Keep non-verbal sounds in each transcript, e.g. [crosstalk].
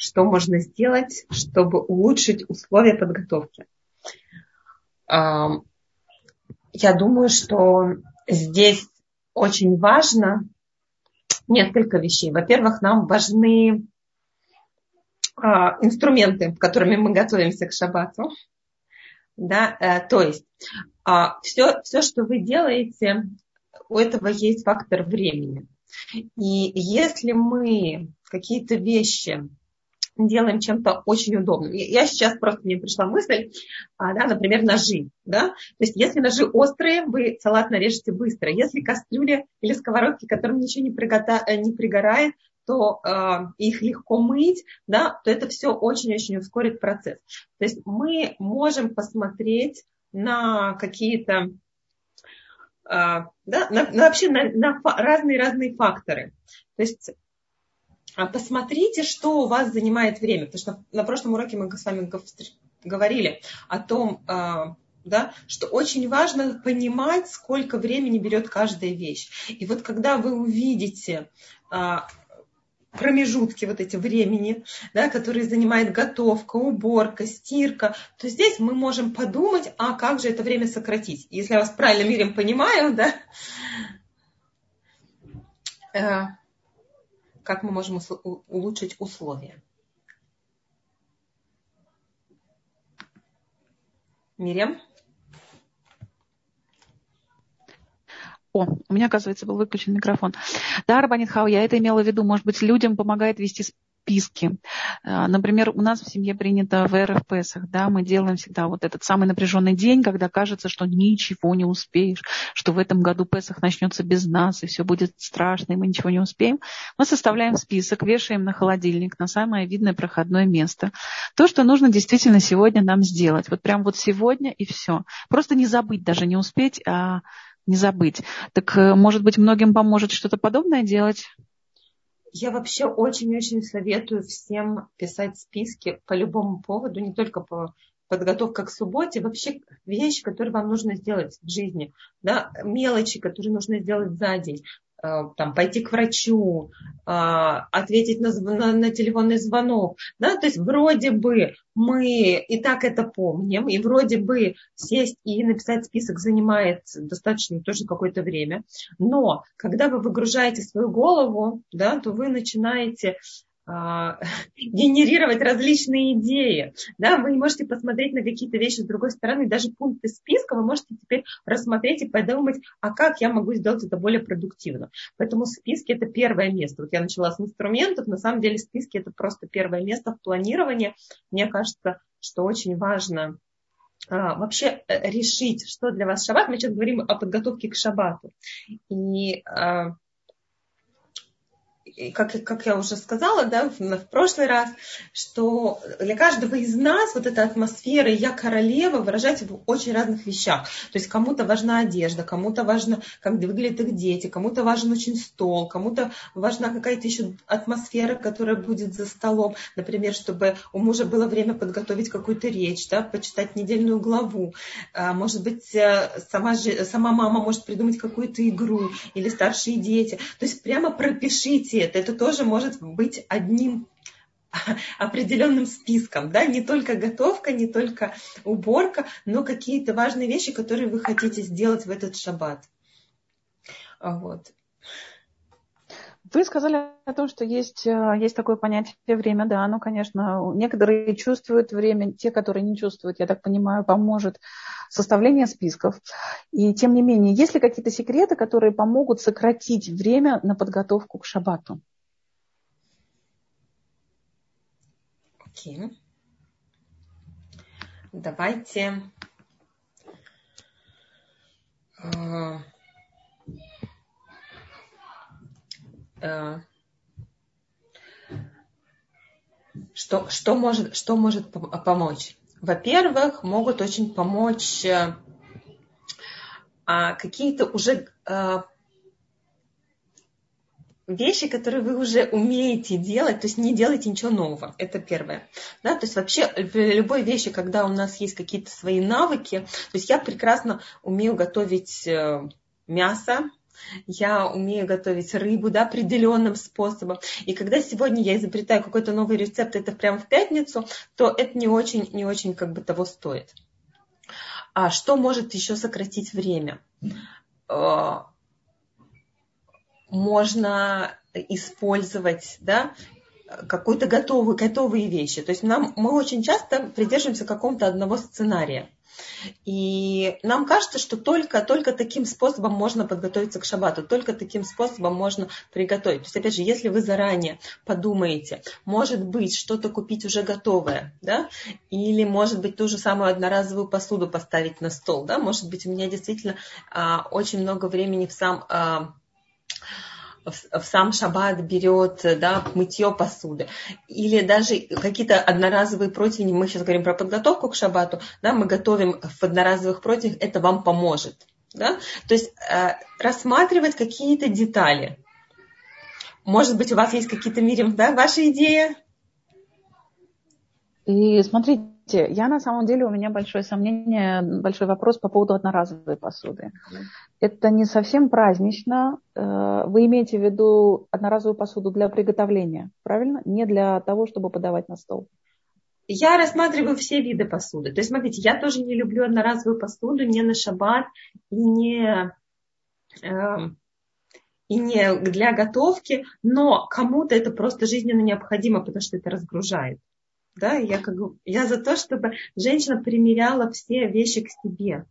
что можно сделать, чтобы улучшить условия подготовки. Я думаю, что здесь очень важно несколько вещей. Во-первых, нам важны а, инструменты, которыми мы готовимся к шаббату. Да, э, то есть все, все, что вы делаете, у этого есть фактор времени. И если мы какие-то вещи делаем чем-то очень удобным. Я сейчас просто мне пришла мысль, а, да, например, ножи. Да? То есть если ножи острые, вы салат нарежете быстро. Если кастрюли или сковородки, которым ничего не, пригота... Э, не пригорает, то э, их легко мыть, да, то это все очень-очень ускорит процесс. То есть мы можем посмотреть на какие-то э, да, на, на, вообще на, на разные-разные факторы. То есть посмотрите, что у вас занимает время. Потому что на прошлом уроке мы с вами говорили о том, а, да, что очень важно понимать, сколько времени берет каждая вещь. И вот когда вы увидите а, промежутки вот эти времени, да, которые занимает готовка, уборка, стирка, то здесь мы можем подумать, а как же это время сократить. Если я вас правильно, Мирим, понимаю, да, э, как мы можем улучшить условия. Мирям? О, у меня, оказывается, был выключен микрофон. Да, Рабанитхау, я это имела в виду. Может быть, людям помогает вести списки. А, например, у нас в семье принято в РФ Песах, да, мы делаем всегда вот этот самый напряженный день, когда кажется, что ничего не успеешь, что в этом году Песах начнется без нас, и все будет страшно, и мы ничего не успеем. Мы составляем список, вешаем на холодильник, на самое видное проходное место. То, что нужно действительно сегодня нам сделать. Вот прям вот сегодня и все. Просто не забыть, даже не успеть, а не забыть. Так, э, может быть, многим поможет что-то подобное делать? Я вообще очень-очень советую всем писать списки по любому поводу, не только по подготовке к субботе, вообще вещи, которые вам нужно сделать в жизни, да, мелочи, которые нужно сделать за день. Э, там, пойти к врачу, э, ответить на, на, на телефонный звонок. Да? То есть вроде бы мы и так это помним, и вроде бы сесть и написать список занимает достаточно тоже какое-то время. Но когда вы выгружаете свою голову, да, то вы начинаете [laughs] генерировать различные идеи. Да, вы можете посмотреть на какие-то вещи с другой стороны, даже пункты списка вы можете теперь рассмотреть и подумать, а как я могу сделать это более продуктивно. Поэтому списки это первое место. Вот я начала с инструментов, на самом деле списки это просто первое место в планировании. Мне кажется, что очень важно а, вообще э, решить, что для вас шаббат. Мы сейчас говорим о подготовке к шаббату. И а, как, как я уже сказала да, в, в прошлый раз, что для каждого из нас вот эта атмосфера «я королева» выражается в очень разных вещах. То есть кому-то важна одежда, кому-то важно, как выглядят их дети, кому-то важен очень стол, кому-то важна какая-то еще атмосфера, которая будет за столом. Например, чтобы у мужа было время подготовить какую-то речь, да, почитать недельную главу. А, может быть, э, сама, сама мама может придумать какую-то игру или старшие дети. То есть прямо пропишите это. Это тоже может быть одним определенным списком, да, не только готовка, не только уборка, но какие-то важные вещи, которые вы хотите сделать в этот шаббат. Вот. Вы сказали о том, что есть, э, есть такое понятие время, да, ну, конечно, некоторые чувствуют время, те, которые не чувствуют, я так понимаю, поможет составление списков. И тем не менее, есть ли какие-то секреты, которые помогут сократить время на подготовку к шаббату? Окей. Okay. Давайте uh, Э, что, что, может, что может помочь? Во-первых, могут очень помочь э, а, какие-то уже а, вещи, которые вы уже умеете делать, то есть не делайте ничего нового. Это первое. Да, то есть вообще любой вещи, когда у нас есть какие-то свои навыки, то есть я прекрасно умею готовить мясо, я умею готовить рыбу, да, определенным способом. И когда сегодня я изобретаю какой-то новый рецепт, это прямо в пятницу, то это не очень, не очень как бы того стоит. А что может еще сократить время? Э, можно использовать, да, какую-то готовую, готовые вещи. То есть нам, мы очень часто придерживаемся какого-то одного сценария. И нам кажется, что только, только таким способом можно подготовиться к шабату, только таким способом можно приготовить. То есть, опять же, если вы заранее подумаете, может быть, что-то купить уже готовое, да, или, может быть, ту же самую одноразовую посуду поставить на стол, да, может быть, у меня действительно а, очень много времени в сам а, в, сам шаббат берет да, мытье посуды. Или даже какие-то одноразовые противни, мы сейчас говорим про подготовку к шаббату, да, мы готовим в одноразовых противнях, это вам поможет. Да? То есть э, рассматривать какие-то детали. Может быть, у вас есть какие-то, Мирим, да, ваши идеи? И смотрите, я на самом деле, у меня большое сомнение, большой вопрос по поводу одноразовой посуды. Это не совсем празднично. Э, вы имеете в виду одноразовую посуду для приготовления, правильно? Не для того, чтобы подавать на стол. Я рассматриваю все виды посуды. То есть, смотрите, я тоже не люблю одноразовую посуду не на шаббат и не, э, и не для готовки, но кому-то это просто жизненно необходимо, потому что это разгружает. Да, я, как, я за то, чтобы женщина примеряла все вещи к себе.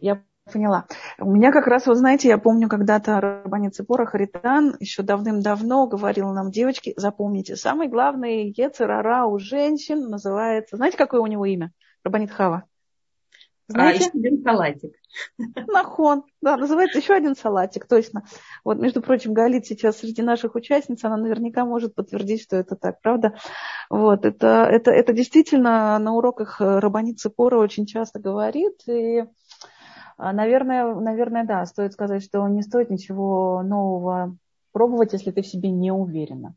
Я поняла. У меня как раз, вы знаете, я помню, когда-то Рабанит Цепора Харитан еще давным-давно говорил нам, девочки, запомните, самый главный ецерара у женщин называется, знаете, какое у него имя? Рабанит Хава. Знаете? А, еще один салатик. [laughs] Нахон. Да, называется еще один салатик, точно. Вот, между прочим, Галит сейчас среди наших участниц, она наверняка может подтвердить, что это так, правда? Вот, это, это, это действительно на уроках Рабанит Цепора очень часто говорит, и Наверное, наверное, да, стоит сказать, что не стоит ничего нового пробовать, если ты в себе не уверена.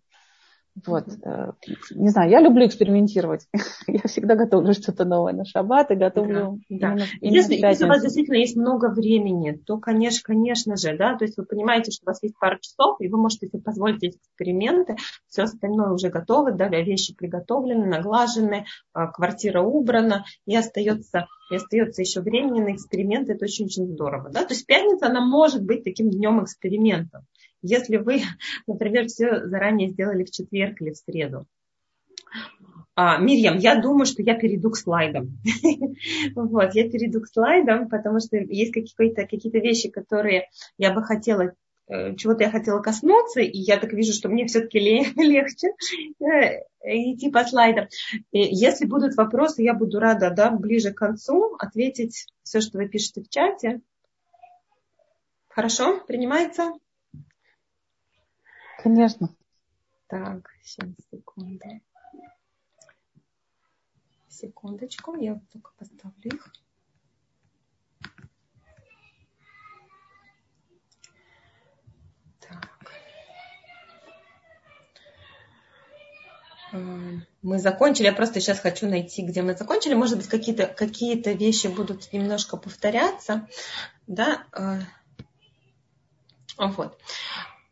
Вот. Э, не знаю, я люблю экспериментировать. [laughs] я всегда готовлю что-то новое на шаббат и готовлю да, да. Именно если, если у вас действительно есть много времени, то, конечно, конечно же, да, то есть вы понимаете, что у вас есть пара часов, и вы можете себе позволить эти эксперименты, все остальное уже готово, да, вещи приготовлены, наглажены, а, квартира убрана, и остается, и остается еще времени на эксперименты, это очень-очень здорово, да, то есть пятница, она может быть таким днем экспериментов. Если вы, [laughs] например, все заранее сделали в четверг или в среду. А, Мирьям, я думаю, что я перейду к слайдам. [laughs] вот, я перейду к слайдам, потому что есть какие-то какие вещи, которые я бы хотела э, чего-то я хотела коснуться, и я так вижу, что мне все-таки [laughs] легче э, идти по слайдам. Если будут вопросы, я буду рада да, ближе к концу ответить все, что вы пишете в чате. Хорошо? Принимается? Конечно. Так, сейчас, секунду. Секундочку, я только поставлю их. Так. Мы закончили. Я просто сейчас хочу найти, где мы закончили. Может быть, какие-то какие вещи будут немножко повторяться. Да? Э, вот.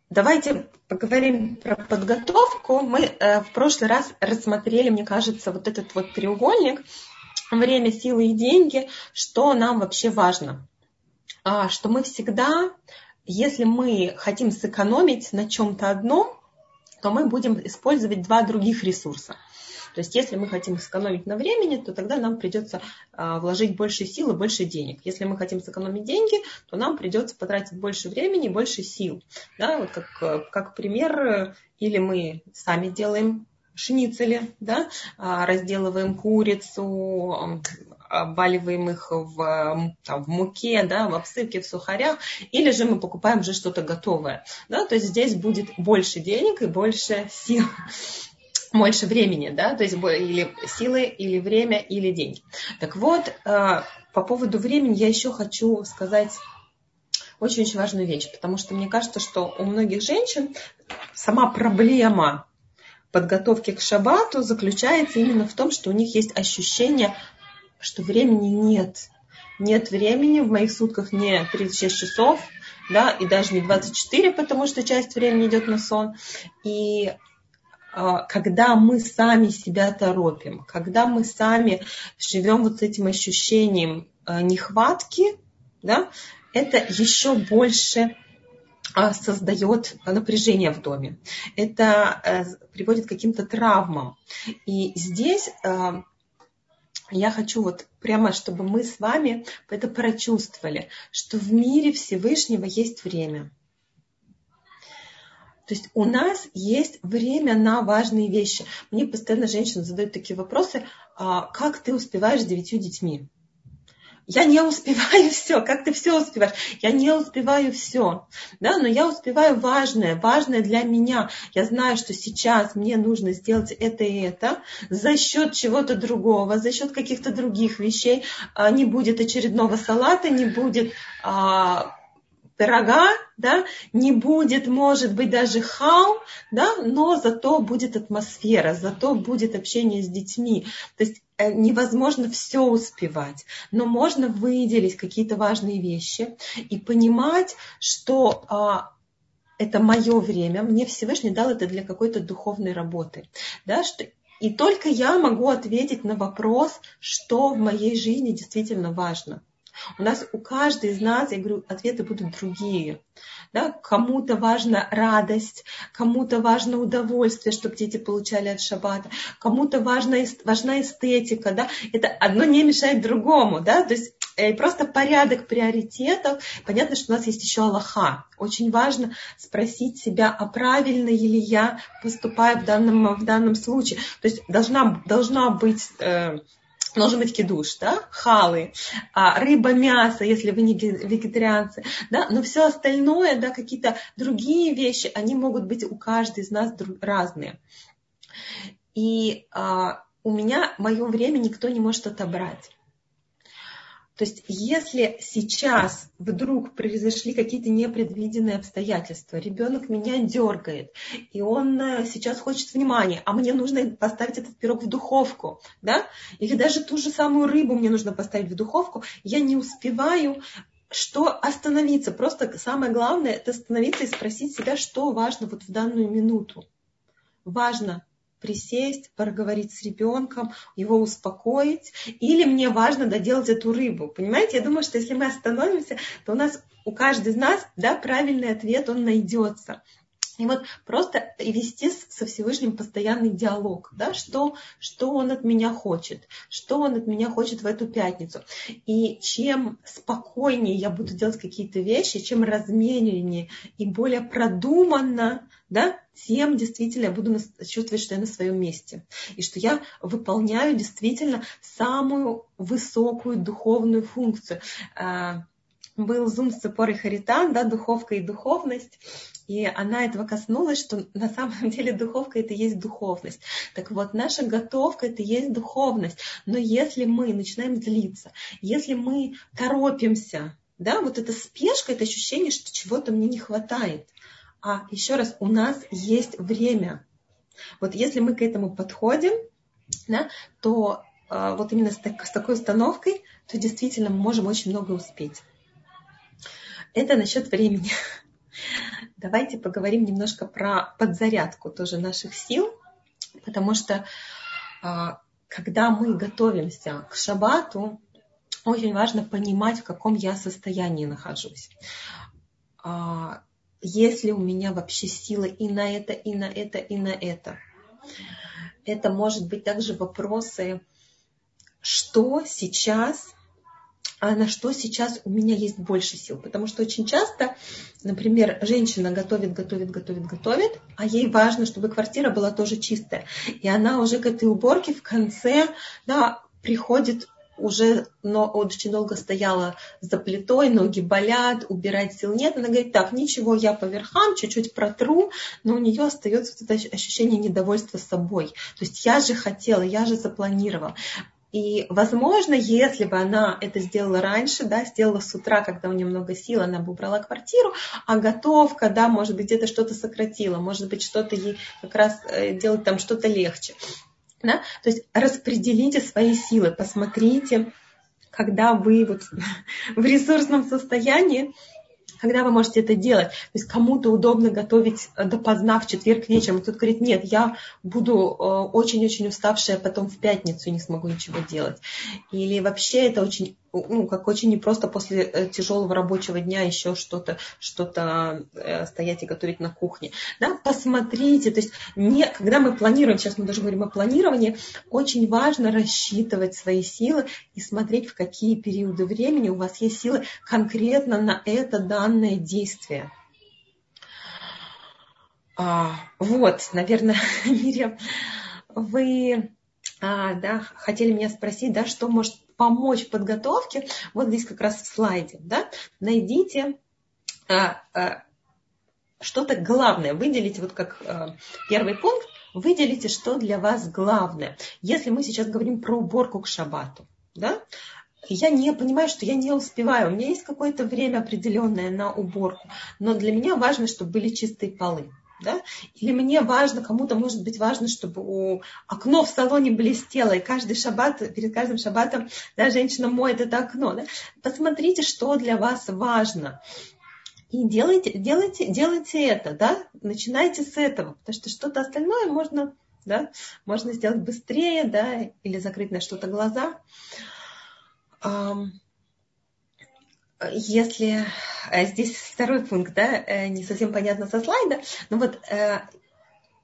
Давайте поговорим про подготовку. Мы э, в прошлый раз рассмотрели, мне кажется, вот этот вот треугольник время, силы и деньги, что нам вообще важно. А, что мы всегда, если мы хотим сэкономить на чем-то одном, то мы будем использовать два других ресурса. То есть если мы хотим сэкономить на времени, то тогда нам придется а, вложить больше сил и больше денег. Если мы хотим сэкономить деньги, то нам придется потратить больше времени и больше сил. Да, вот как, как пример, или мы сами делаем шницели, да, а, разделываем курицу, обваливаем их в, там, в муке, да, в обсыпке, в сухарях, или же мы покупаем уже что-то готовое. Да, то есть здесь будет больше денег и больше сил больше времени, да, то есть или силы, или время, или деньги. Так вот, э, по поводу времени я еще хочу сказать очень-очень важную вещь, потому что мне кажется, что у многих женщин сама проблема подготовки к шабату заключается именно в том, что у них есть ощущение, что времени нет, нет времени, в моих сутках не 36 часов, да, и даже не 24, потому что часть времени идет на сон. И когда мы сами себя торопим, когда мы сами живем вот этим ощущением а, нехватки, да, это еще больше а, создает напряжение в доме. Это э, приводит к каким-то травмам. И здесь я хочу вот прямо, чтобы мы с вами это прочувствовали, что в мире Всевышнего есть время. То есть у нас есть время на важные вещи. Мне постоянно женщины задают такие вопросы, а как ты успеваешь с девятью детьми? Я не успеваю [laughs] все. Как ты все успеваешь? Я не успеваю все. Да, но я успеваю важное, важное для меня. Я знаю, что сейчас мне нужно сделать это и это за счет чего-то другого, за счет каких-то других вещей. А, не будет очередного салата, не будет а, пирога, да, не будет, может быть, даже хау, да, но зато будет атмосфера, зато будет общение с детьми. То есть э, невозможно все успевать, но можно выделить какие-то важные вещи и понимать, что а, это мое время, мне Всевышний дал это для какой-то духовной работы, да, что и только я могу ответить на вопрос, что в моей жизни действительно важно. У нас у каждой из нас, я говорю, ответы будут другие. Да? Кому-то важна радость, кому-то важно удовольствие, чтобы дети получали от шаббата, кому-то важна, важна эстетика. Да? Это одно не мешает другому. Да? То есть э, просто порядок приоритетов. Понятно, что у нас есть еще Аллаха. Очень важно спросить себя, а правильно ли я поступаю в данном, в данном случае. То есть должна, должна быть э, должен быть кидуш, да, халы, а, рыба, мясо, если вы не вегетарианцы, да, но все остальное, да, какие-то другие вещи, они могут быть у каждой из нас разные. И а, у меня мое время никто не может отобрать. То есть, если сейчас вдруг произошли какие-то непредвиденные обстоятельства, ребенок меня дергает, и он э, сейчас хочет внимания, а мне нужно поставить этот пирог в духовку, да, или даже ту же самую рыбу мне нужно поставить в духовку, я не успеваю что остановиться. Просто самое главное это остановиться и спросить себя, что важно вот в данную минуту. Важно присесть, проговорить с ребенком, его успокоить, или мне важно доделать эту рыбу. Понимаете, я думаю, что если мы остановимся, то у нас, у каждого из нас, да, правильный ответ, он найдется. И вот просто вести со Всевышним постоянный диалог, да, что, что он от меня хочет, что он от меня хочет в эту пятницу. И чем спокойнее я буду делать какие-то вещи, чем размереннее и более продуманно, да, тем действительно я буду чувствовать, что я на своем месте. И что я выполняю действительно самую высокую духовную функцию а, был зум с Цепорой Харитан, да, духовка и духовность. И она этого коснулась, что на самом [laughs] деле духовка это и есть духовность. Так вот, наша готовка это и есть духовность. Но если мы начинаем злиться, если мы торопимся, да, вот эта спешка, это ощущение, что чего-то мне не хватает. А еще раз, у нас есть время. Вот если мы к этому подходим, да, то э, вот именно с, так, с такой установкой, то действительно мы можем очень много успеть. Это насчет времени. [laughs] Давайте поговорим немножко про подзарядку тоже наших сил, потому что а, когда мы готовимся к шабату, очень важно понимать, в каком я состоянии нахожусь. А, есть ли у меня вообще силы и на это, и на это, и на это. Это может быть также вопросы, что сейчас а на что сейчас у меня есть больше сил. Потому что очень часто, например, женщина готовит, готовит, готовит, готовит, а ей важно, чтобы квартира была тоже чистая. И она уже к этой уборке в конце да, приходит уже но очень долго стояла за плитой, ноги болят, убирать сил нет. Она говорит, так, ничего, я по верхам чуть-чуть протру, но у нее остается вот это ощущение недовольства собой. То есть я же хотела, я же запланировала. И, возможно, если бы она это сделала раньше, да, сделала с утра, когда у нее много сил, она бы убрала квартиру, а готовка, да, может быть, где-то что-то сократила, может быть, что-то ей как раз э, делать там что-то легче. Да? То есть распределите свои силы, посмотрите, когда вы вот [laughs] в ресурсном состоянии, когда вы можете это делать. То есть кому-то удобно готовить э, допоздна в четверг вечером. Кто-то говорит, нет, я буду э, очень-очень уставшая, потом в пятницу не смогу ничего делать. Или вообще это очень ну, как очень непросто после э, тяжелого рабочего дня еще что-то что э, стоять и готовить на кухне. Да, посмотрите, то есть не, когда мы планируем, сейчас мы даже говорим о планировании, очень важно рассчитывать свои силы и смотреть, в какие периоды времени у вас есть силы конкретно на это данное действие. А, вот, наверное, [laughs] Миря, вы а, да, хотели меня спросить, да, что может помочь в подготовке, вот здесь как раз в слайде, да, найдите а, а, что-то главное, выделите вот как а, первый пункт, выделите, что для вас главное. Если мы сейчас говорим про уборку к шабату, да, я не понимаю, что я не успеваю. У меня есть какое-то время определенное на уборку, но для меня важно, чтобы были чистые полы да? Или мне важно, кому-то может быть важно, чтобы у окно в салоне блестело, и каждый шаббат, перед каждым шаббатом, да, женщина моет это окно, да? Посмотрите, что для вас важно. И делайте, делайте, делайте это, да, начинайте с этого, потому что что-то остальное можно, да, можно сделать быстрее, да, или закрыть на что-то глаза если э, здесь второй пункт, да, э, не совсем понятно со слайда, но вот э,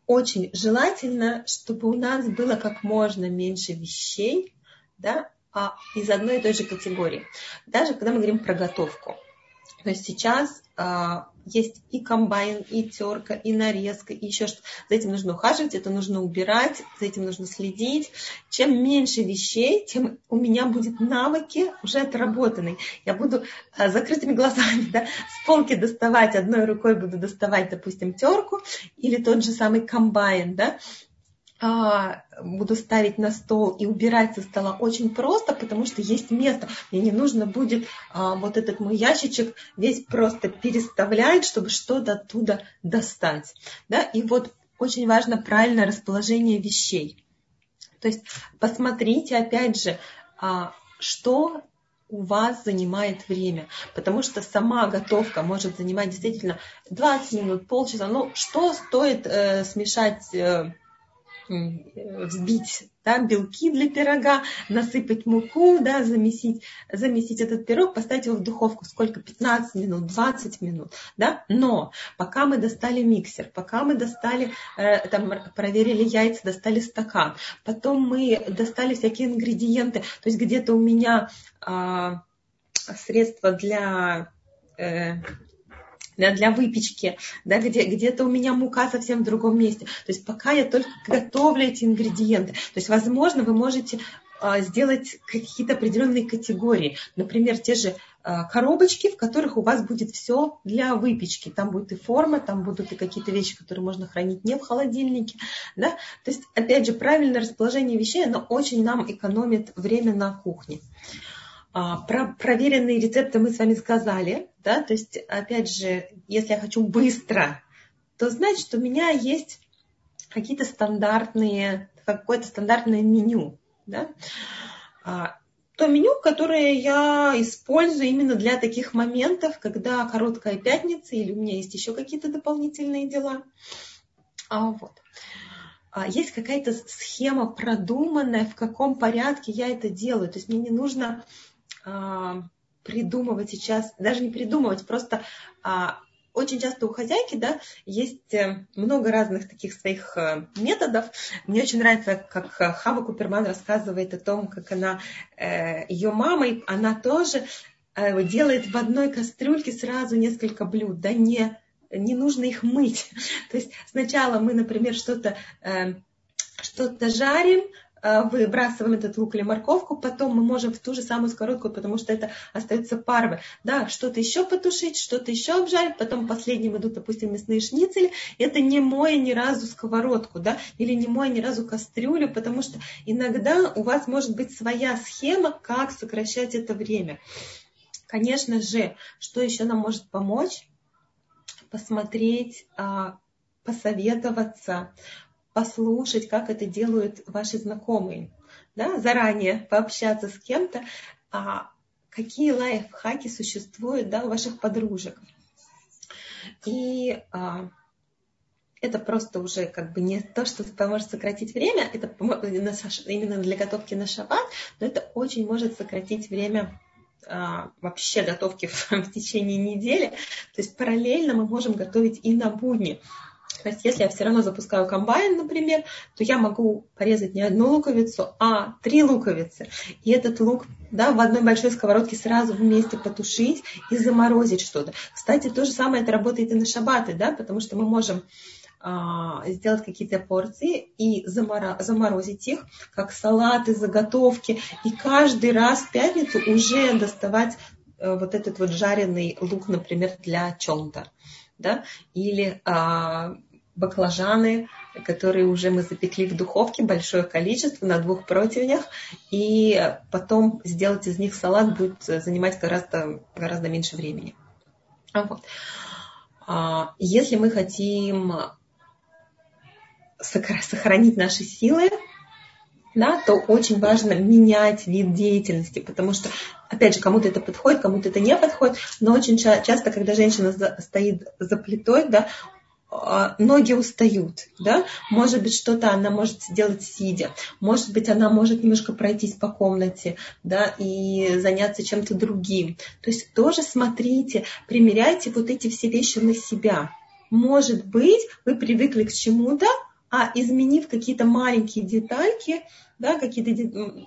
очень желательно, чтобы у нас было как можно меньше вещей, да, а из одной и той же категории. Даже когда мы говорим про готовку. То есть сейчас а, есть и комбайн, и терка, и нарезка, и еще что-то. За этим нужно ухаживать, это нужно убирать, за этим нужно следить. Чем меньше вещей, тем у меня будет навыки уже отработанные. Я буду а, закрытыми глазами [laughs] да, с полки доставать, одной рукой буду доставать, допустим, терку или тот же самый комбайн, да, буду ставить на стол и убирать со стола очень просто, потому что есть место. Мне не нужно будет а, вот этот мой ящичек весь просто переставлять, чтобы что-то оттуда достать. Да? И вот очень важно правильное расположение вещей. То есть посмотрите, опять же, а, что у вас занимает время. Потому что сама готовка может занимать действительно 20 минут, полчаса. Ну, что стоит э, смешать э, взбить да, белки для пирога, насыпать муку, да, замесить, замесить этот пирог, поставить его в духовку. Сколько? 15 минут, 20 минут. Да? Но пока мы достали миксер, пока мы достали, э, там, проверили яйца, достали стакан, потом мы достали всякие ингредиенты, то есть где-то у меня э, средства для э, да, для выпечки, да, где, где-то у меня мука совсем в другом месте. То есть пока я только готовлю эти ингредиенты. То есть, возможно, вы можете а, сделать какие-то определенные категории. Например, те же а, коробочки, в которых у вас будет все для выпечки. Там будет и форма, там будут и какие-то вещи, которые можно хранить не в холодильнике. Да? То есть, опять же, правильное расположение вещей, оно очень нам экономит время на кухне. А, про проверенные рецепты мы с вами сказали, да, то есть, опять же, если я хочу быстро, то значит, у меня есть какие-то стандартные, какое-то стандартное меню, да, а, то меню, которое я использую именно для таких моментов, когда короткая пятница или у меня есть еще какие-то дополнительные дела. А, вот. А, есть какая-то схема продуманная, в каком порядке я это делаю. То есть мне не нужно придумывать сейчас, даже не придумывать, просто а, очень часто у хозяйки, да, есть э, много разных таких своих э, методов. Мне очень нравится, как Хава Куперман рассказывает о том, как она, э, ее мама, она тоже делает в одной кастрюльке сразу несколько блюд, да, не, не нужно их мыть. [laughs] То есть сначала мы, например, что-то что-то жарим, Э, выбрасываем этот лук или морковку, потом мы можем в ту же самую сковородку, потому что это остается паровое. Да, что-то еще потушить, что-то еще обжарить, потом последним идут, допустим, мясные шницели. Это не моя ни разу сковородку, да, или не моя ни разу кастрюлю, потому что иногда у вас может быть своя схема, как сокращать это время. Конечно же, что еще нам может помочь? Посмотреть, а, посоветоваться, послушать, как это делают ваши знакомые. Да, заранее пообщаться с кем-то, а, какие лайфхаки существуют да, у ваших подружек. И а, это просто уже как бы не то, что поможет сократить время, это именно для готовки на шаббат, но это очень может сократить время а, вообще готовки [laughs] в, в течение недели. То есть параллельно мы можем готовить и на будни. То есть если я все равно запускаю комбайн, например, то я могу порезать не одну луковицу, а три луковицы. И этот лук да, в одной большой сковородке сразу вместе потушить и заморозить что-то. Кстати, то же самое это работает и на шабаты, да, потому что мы можем а, сделать какие-то порции и заморозить их, как салаты, заготовки, и каждый раз в пятницу уже доставать э, вот этот вот жареный лук, например, для чонта, да, или а, баклажаны, которые уже мы запекли в духовке, большое количество на двух противнях, и потом сделать из них салат будет занимать гораздо, гораздо меньше времени. Вот. А, если мы хотим сохранить наши силы, да, то очень важно менять вид деятельности, потому что, опять же, кому-то это подходит, кому-то это не подходит, но очень часто, когда женщина стоит за плитой, да, а, ноги устают, да, может быть, что-то она может сделать сидя, может быть, она может немножко пройтись по комнате, да, и заняться чем-то другим. То есть тоже смотрите, примеряйте вот эти все вещи на себя. Может быть, вы привыкли к чему-то, а изменив какие-то маленькие детальки, да, какие-то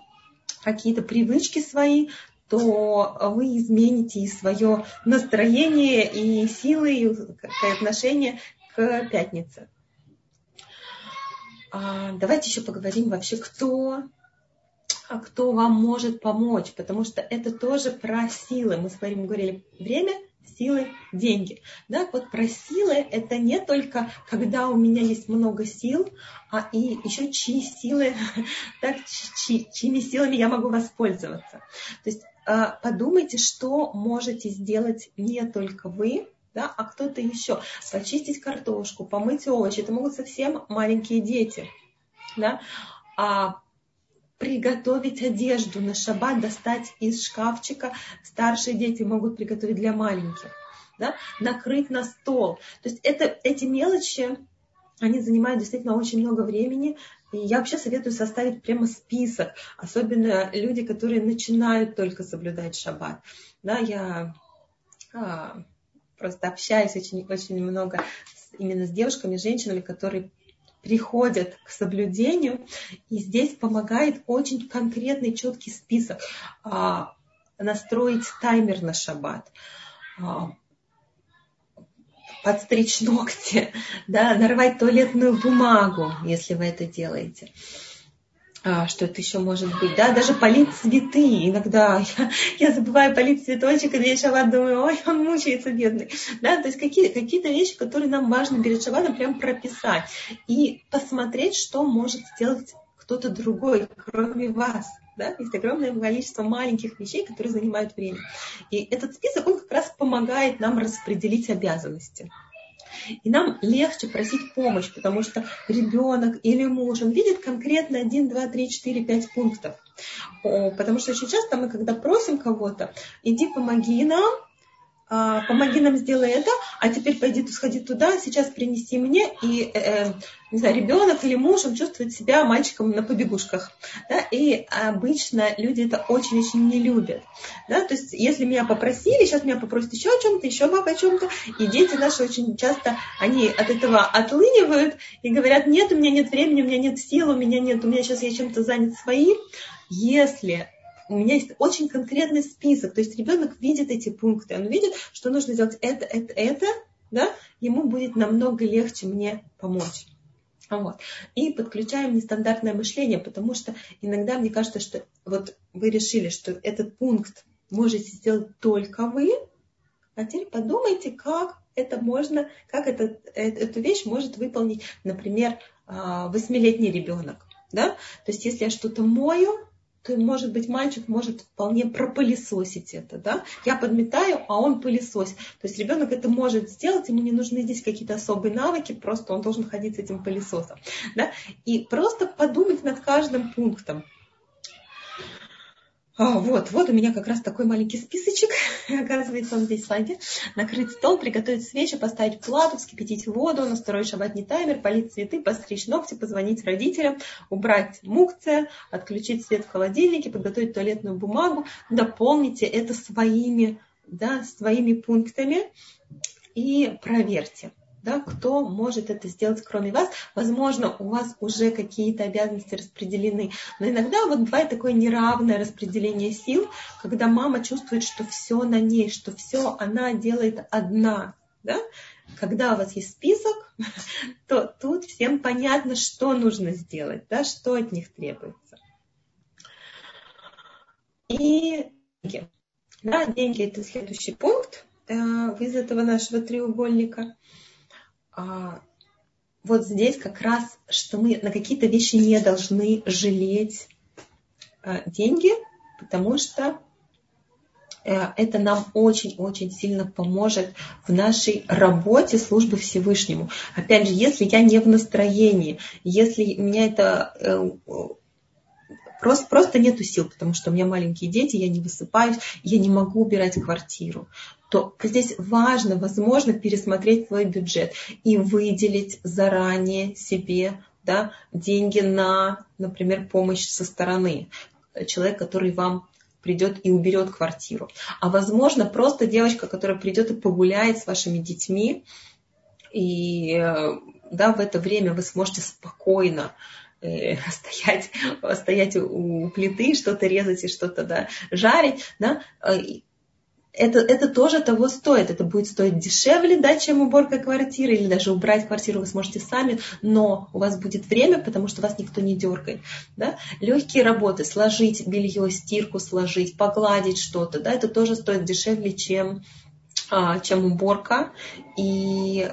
какие привычки свои, то вы измените и свое настроение, и силы, и отношение к пятнице. А, давайте еще поговорим вообще, кто, кто вам может помочь, потому что это тоже про силы. Мы с вами говорили время – силы, деньги. Да, вот про силы это не только когда у меня есть много сил, а и еще чьи силы, [laughs] так, чьи, чьими силами я могу воспользоваться. То есть а, подумайте, что можете сделать не только вы, да, а кто-то еще. Почистить картошку, помыть овощи. Это могут совсем маленькие дети. Да? А приготовить одежду на шаббат, достать из шкафчика. Старшие дети могут приготовить для маленьких. Да? Накрыть на стол. То есть это, эти мелочи, они занимают действительно очень много времени. И я вообще советую составить прямо список. Особенно люди, которые начинают только соблюдать шаббат. Да, я а, просто общаюсь очень, очень много именно с девушками, женщинами, которые приходят к соблюдению, и здесь помогает очень конкретный, четкий список. А, настроить таймер на шаббат, а, подстричь ногти, [laughs] да, нарвать туалетную бумагу, если вы это делаете а, что это еще может быть, да, даже полить цветы. Иногда я, я забываю полить цветочек, и весь шаббат думаю, ой, он мучается, бедный. Да, то есть какие, какие-то вещи, которые нам важно перед шаббатом прям прописать. И посмотреть, что может сделать кто-то другой, кроме вас. Да? Есть огромное количество маленьких вещей, которые занимают время. И этот список, он как раз помогает нам распределить обязанности. И нам легче просить помощь, потому что ребенок или муж, он видит конкретно 1, 2, 3, 4, 5 пунктов. Потому что очень часто мы, когда просим кого-то, иди помоги нам, помоги нам сделай это, а теперь пойди сходи туда, сейчас принеси мне, и э, э, не знаю, ребенок или муж, он чувствует себя мальчиком на побегушках. Да? И обычно люди это очень-очень не любят. Да? То есть, если меня попросили, сейчас меня попросят еще о чем-то, еще папа о чем-то, и дети наши очень часто, они от этого отлынивают и говорят, нет, у меня нет времени, у меня нет сил, у меня нет, у меня сейчас я чем-то занят своим. Если у меня есть очень конкретный список. То есть ребенок видит эти пункты, он видит, что нужно сделать это, это, это, да, ему будет намного легче мне помочь. Вот. И подключаем нестандартное мышление, потому что иногда мне кажется, что вот вы решили, что этот пункт можете сделать только вы, а теперь подумайте, как это можно, как это, э, эту вещь может выполнить, например, а, восьмилетний ребенок. Да? То есть, если я что-то мою, может быть, мальчик может вполне пропылесосить это, да? Я подметаю, а он пылесосит. То есть ребенок это может сделать, ему не нужны здесь какие-то особые навыки, просто он должен ходить с этим пылесосом, да? И просто подумать над каждым пунктом. А, вот, вот у меня как раз такой маленький списочек, [laughs] оказывается, он здесь в слайде. Накрыть стол, приготовить свечи, поставить плату, вскипятить воду, настроить шабатный таймер, полить цветы, постричь ногти, позвонить родителям, убрать мукция, отключить свет в холодильнике, подготовить туалетную бумагу. Дополните это своими, да, своими пунктами и проверьте да, кто может это сделать, кроме вас. Возможно, у вас уже какие-то обязанности распределены, но иногда вот бывает такое неравное распределение сил, когда мама чувствует, что все на ней, что все она делает одна. Да? Когда у вас есть список, [laughs] то тут всем понятно, что нужно сделать, да, что от них требуется. И деньги. Да, деньги это следующий пункт э, из этого нашего треугольника вот здесь как раз, что мы на какие-то вещи не должны жалеть а, деньги, потому что э, это нам очень-очень сильно поможет в нашей работе службы Всевышнему. Опять же, если я не в настроении, если у меня это э, просто, просто нету сил, потому что у меня маленькие дети, я не высыпаюсь, я не могу убирать квартиру то здесь важно, возможно, пересмотреть свой бюджет и выделить заранее себе да, деньги на, например, помощь со стороны. Человек, который вам придет и уберет квартиру. А возможно, просто девочка, которая придет и погуляет с вашими детьми, и да, в это время вы сможете спокойно э, [laughs] стоять, стоять у плиты, что-то резать и что-то да, жарить, да, это, это тоже того стоит. Это будет стоить дешевле, да, чем уборка квартиры, или даже убрать квартиру вы сможете сами, но у вас будет время, потому что вас никто не дергает. Да? Легкие работы, сложить белье, стирку сложить, погладить что-то, да, это тоже стоит дешевле, чем, а, чем уборка. И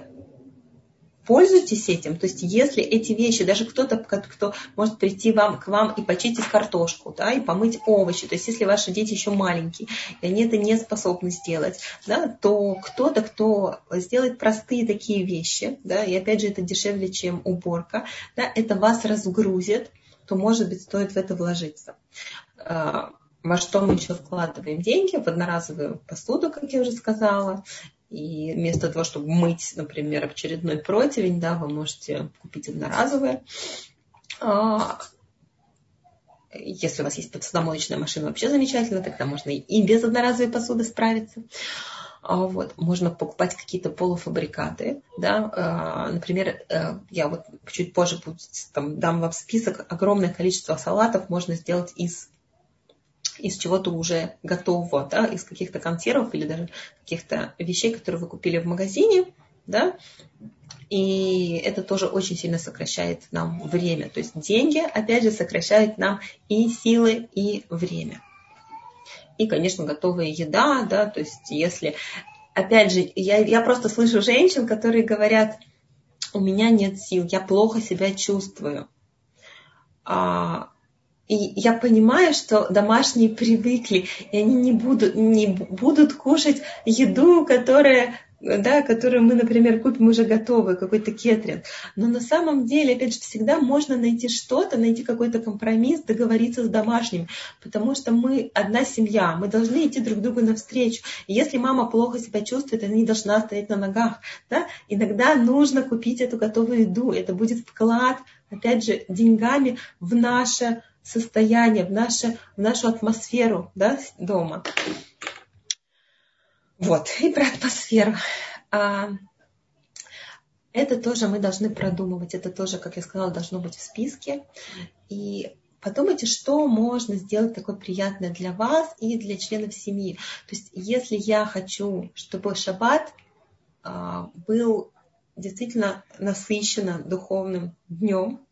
пользуйтесь этим. То есть, если эти вещи, даже кто-то, кто может прийти вам, к вам и почистить картошку, да, и помыть овощи, то есть, если ваши дети еще маленькие, и они это не способны сделать, да, то кто-то, кто сделает простые такие вещи, да, и опять же, это дешевле, чем уборка, да, это вас разгрузит, то, может быть, стоит в это вложиться. А, во что мы еще вкладываем деньги, в одноразовую посуду, как я уже сказала, и вместо того, чтобы мыть, например, очередной противень, да, вы можете купить одноразовое. А, если у вас есть посудомоечная машина, вообще замечательно, тогда можно и без одноразовой посуды справиться. А, вот. Можно покупать какие-то полуфабрикаты. Да? А, например, э, я вот чуть позже там, дам вам список. Огромное количество салатов можно сделать из из чего-то уже готового, да, из каких-то консервов или даже каких-то вещей, которые вы купили в магазине, да, и это тоже очень сильно сокращает нам время. То есть деньги, опять же, сокращают нам и силы, и время. И, конечно, готовая еда, да, то есть если, опять же, я, я просто слышу женщин, которые говорят, у меня нет сил, я плохо себя чувствую. А, и я понимаю, что домашние привыкли, и они не будут, не будут кушать еду, которая да, которую мы, например, купим уже готовую, какой-то кетрин. Но на самом деле, опять же, всегда можно найти что-то, найти какой-то компромисс, договориться с домашним, потому что мы одна семья, мы должны идти друг другу навстречу. И если мама плохо себя чувствует, она не должна стоять на ногах. Да? Иногда нужно купить эту готовую еду, это будет вклад, опять же, деньгами в наше состояние, в, наше, в нашу атмосферу да, дома. Вот, и про атмосферу. А, это тоже мы должны продумывать, это тоже, как я сказала, должно быть в списке. И подумайте, что можно сделать такое приятное для вас и для членов семьи. То есть, если я хочу, чтобы шаббат а, был действительно насыщенно духовным днем,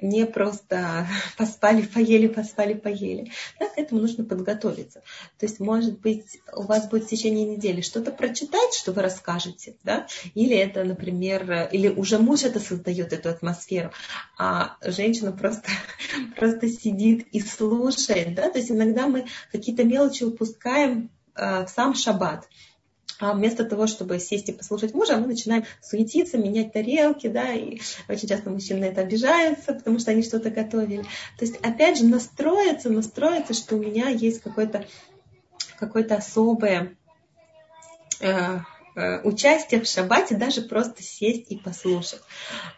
не просто [laughs] поспали, поели, поспали, поели. Да, к этому нужно подготовиться. То есть, может быть, у вас будет в течение недели что-то прочитать, что вы расскажете, да? или это, например, или уже муж это создает, эту атмосферу, а женщина просто, [laughs] просто сидит и слушает. Да? То есть иногда мы какие-то мелочи упускаем э, в сам шаббат. А вместо того, чтобы сесть и послушать мужа, мы начинаем суетиться, менять тарелки, да, и очень часто мужчины на это обижаются, потому что они что-то готовили. То есть, опять же, настроиться, настроиться, что у меня есть какое-то какое-то особое э, э, участие в шаббате, даже просто сесть и послушать.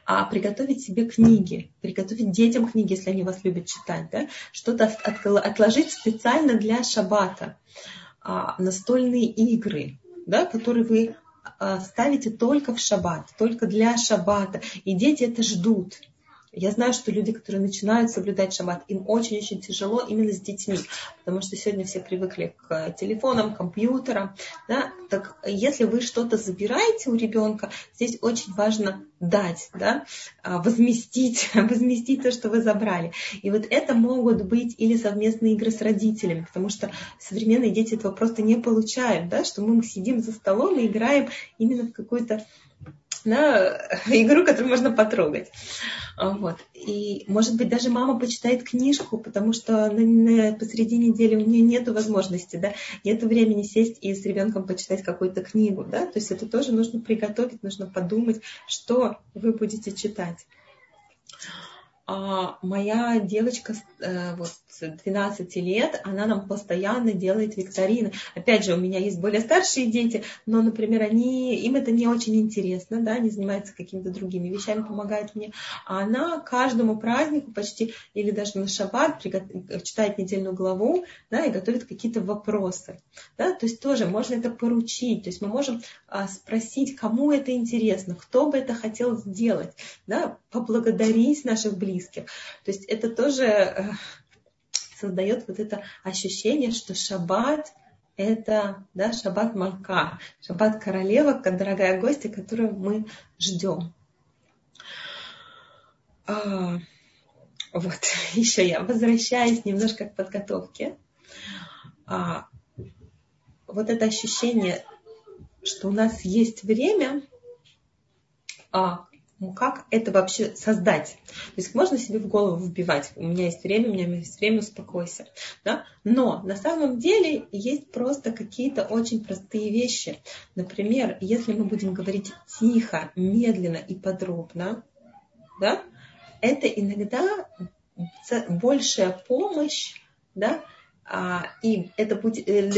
А приготовить себе книги, приготовить детям книги, если они вас любят читать, да, что-то отложить специально для шаббата, а, настольные игры, да, которые вы а, ставите только в шаббат, только для шаббата. И дети это ждут. Я знаю, что люди, которые начинают соблюдать шаббат, им очень-очень тяжело именно с детьми, потому что сегодня все привыкли к телефонам, компьютерам. Да? Так если вы что-то забираете у ребенка, здесь очень важно дать, да? А, возместить, [laughs] возместить то, что вы забрали. И вот это могут быть или совместные игры с родителями, потому что современные дети этого просто не получают, да? что мы сидим за столом и играем именно в какую-то на [laughs] игру, которую можно потрогать. Вот. И, может быть, даже мама почитает книжку, потому что на, на, посреди недели у нее нет возможности, да, нет времени сесть и с ребенком почитать какую-то книгу, да, то есть это тоже нужно приготовить, нужно подумать, что вы будете читать. А моя девочка э, вот 12 лет, она нам постоянно делает викторины. Опять же, у меня есть более старшие дети, но, например, они, им это не очень интересно, да, они занимаются какими-то другими вещами, помогают мне. А она каждому празднику почти, или даже на шаббат читает недельную главу, да, и готовит какие-то вопросы. Да, то есть тоже можно это поручить, то есть мы можем а, спросить, кому это интересно, кто бы это хотел сделать, да, поблагодарить наших близких. То есть это тоже э, создает вот это ощущение, что шаббат это да, шаббат Малка, шаббат королева, дорогая гостья, которую мы ждем. А, вот, [laughs] еще я возвращаюсь немножко к подготовке. А, вот это ощущение, что у нас есть время, а, ну, как это вообще создать? То есть можно себе в голову вбивать, у меня есть время, у меня есть время, успокойся. Да? Но на самом деле есть просто какие-то очень простые вещи. Например, если мы будем говорить тихо, медленно и подробно, да, это иногда большая помощь да, и это будет, э,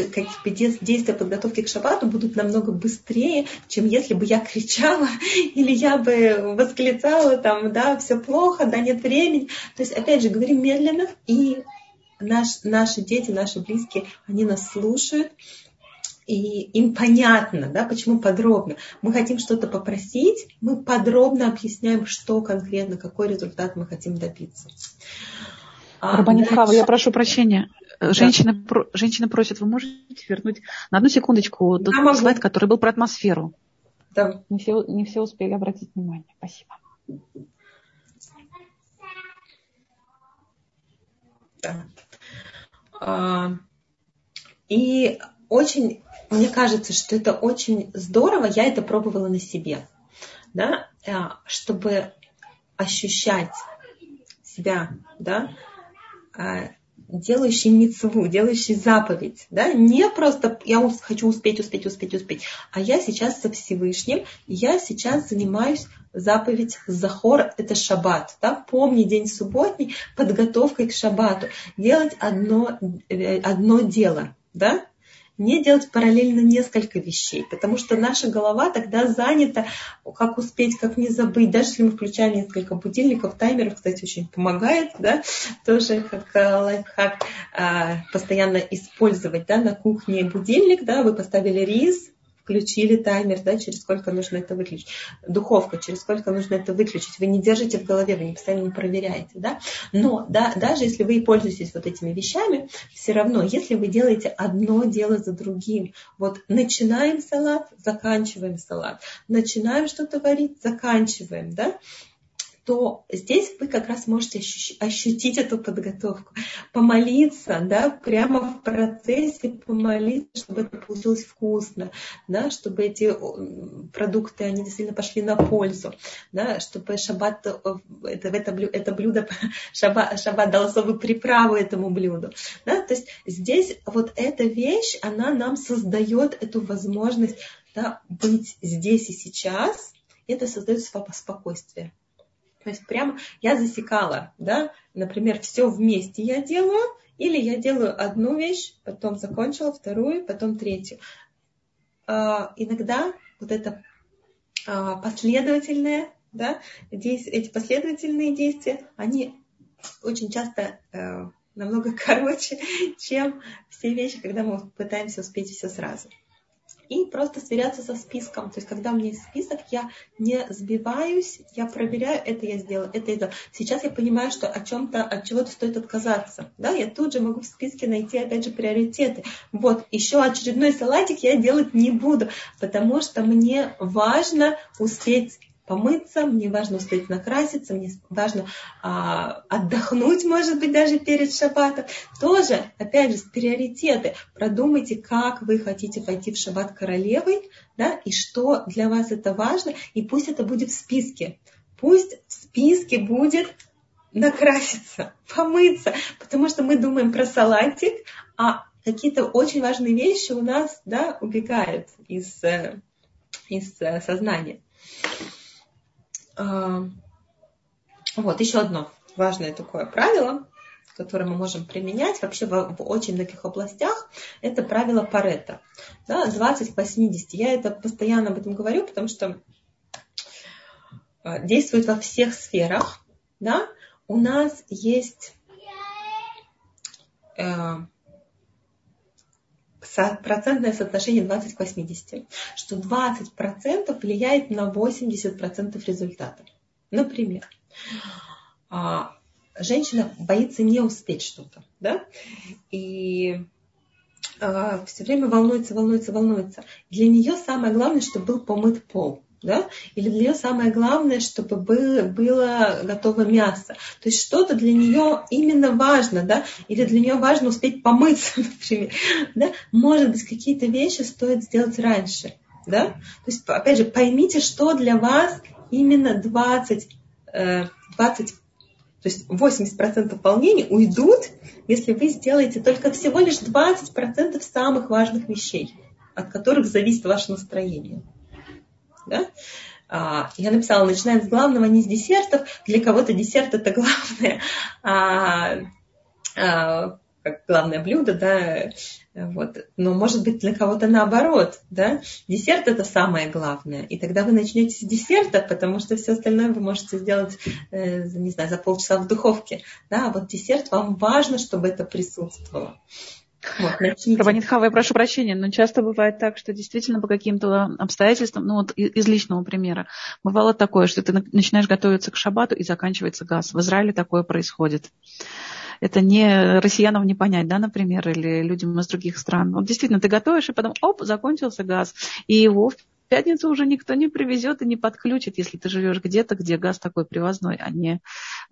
действия подготовки к шабату будут намного быстрее, чем если бы я кричала [laughs] или я бы восклицала там, да, все плохо, да, нет времени. То есть, опять же, говорим медленно, и наш, наши дети, наши близкие, они нас слушают, и им понятно, да, почему подробно. Мы хотим что-то попросить, мы подробно объясняем, что конкретно, какой результат мы хотим добиться. Рабанит Хава, я прошу прощения. Женщина, да. про, женщина просит, вы можете вернуть на одну секундочку тот да, слайд, который был про атмосферу. Да. Не все, не все успели обратить внимание. Спасибо. Да. А, и очень, мне кажется, что это очень здорово, я это пробовала на себе, да, а, чтобы ощущать себя, да, а, делающий мецву, делающий заповедь, да, не просто я хочу успеть, успеть, успеть, успеть, а я сейчас со Всевышним, я сейчас занимаюсь заповедь Захор, это шаббат, да, помни день субботний, подготовкой к шаббату, делать одно, э, одно дело, да, не делать параллельно несколько вещей, потому что наша голова тогда занята, как успеть, как не забыть. Даже если мы включаем несколько будильников, таймеров, кстати, очень помогает, да, тоже как э, лайфхак а, постоянно использовать, да, на кухне будильник, да, вы поставили рис, включили таймер, да, через сколько нужно это выключить. Духовка, через сколько нужно это выключить. Вы не держите в голове, вы не постоянно не проверяете. Да? Но да, даже если вы пользуетесь вот этими вещами, все равно, если вы делаете одно дело за другим, вот начинаем салат, заканчиваем салат, начинаем что-то варить, заканчиваем, да, то здесь вы как раз можете ощутить эту подготовку. Помолиться, да, прямо в процессе помолиться, чтобы это получилось вкусно, да, чтобы эти продукты, они действительно пошли на пользу, да, чтобы шаббат, э, это, это, это блюдо, [laughs] шаббат, шаббат дал особую приправу этому блюду. Да, то есть здесь вот эта вещь, она нам создает эту возможность да, быть здесь и сейчас, это создает спокойствие. То есть прямо я засекала, да, например, все вместе я делаю, или я делаю одну вещь, потом закончила вторую, потом третью. А, иногда вот это а, последовательное, да, эти последовательные действия, они очень часто э, намного [laughs] короче, чем все вещи, когда мы пытаемся успеть все сразу и просто сверяться со списком. То есть, когда у меня есть список, я не сбиваюсь, я проверяю, это я сделала, это это. Сейчас я понимаю, что о чем-то, от чего-то стоит отказаться. Да, я тут же могу в списке найти, опять же, приоритеты. Вот, еще очередной салатик я делать не буду, потому что мне важно успеть помыться, мне важно успеть накраситься, мне важно а, отдохнуть, может быть, даже перед шаббатом. Тоже, опять же, приоритеты. Продумайте, как вы хотите пойти в шаббат королевой, да, и что для вас это важно, и пусть это будет в списке. Пусть в списке будет накраситься, помыться, потому что мы думаем про салатик, а какие-то очень важные вещи у нас да, убегают из, э, из э, сознания. А, вот, еще одно важное такое правило, которое мы можем применять вообще в, в очень многих областях, это правило Парета. Да, 20 к 80. Я это постоянно об этом говорю, потому что а, действует во всех сферах. Да? У нас есть э, процентное соотношение 20 к 80, что 20% влияет на 80% результата. Например, а, женщина боится не успеть что-то, да, и а, все время волнуется, волнуется, волнуется. Для нее самое главное, чтобы был помыт пол да? Или для нее самое главное, чтобы было, было готово мясо. То есть что-то для нее именно важно, да? Или для нее важно успеть помыться, [laughs] например, да? Может быть, какие-то вещи стоит сделать раньше, да? То есть, опять же, поймите, что для вас именно 20, 20 э, то есть 80% волнений уйдут, если вы сделаете только всего лишь 20% самых важных вещей, от которых зависит ваше настроение. Да? А, я написала, начинаем с главного, не с десертов. Для кого-то десерт это главное, а, а, как главное блюдо, да, вот. Но может быть для кого-то наоборот, да, десерт это самое главное. И тогда вы начнете с десерта, потому что все остальное вы можете сделать, э, не знаю, за полчаса в духовке, да, а вот десерт вам важно, чтобы это присутствовало. [laughs] Рабанитхава, я прошу прощения, но часто бывает так, что действительно по каким-то обстоятельствам, ну вот из личного примера, бывало такое, что ты начинаешь готовиться к шабату и заканчивается газ. В Израиле такое происходит. Это не россиянам не понять, да, например, или людям из других стран. Вот действительно, ты готовишь, и потом, оп, закончился газ. И его пятницу уже никто не привезет и не подключит, если ты живешь где-то, где газ такой привозной, а не,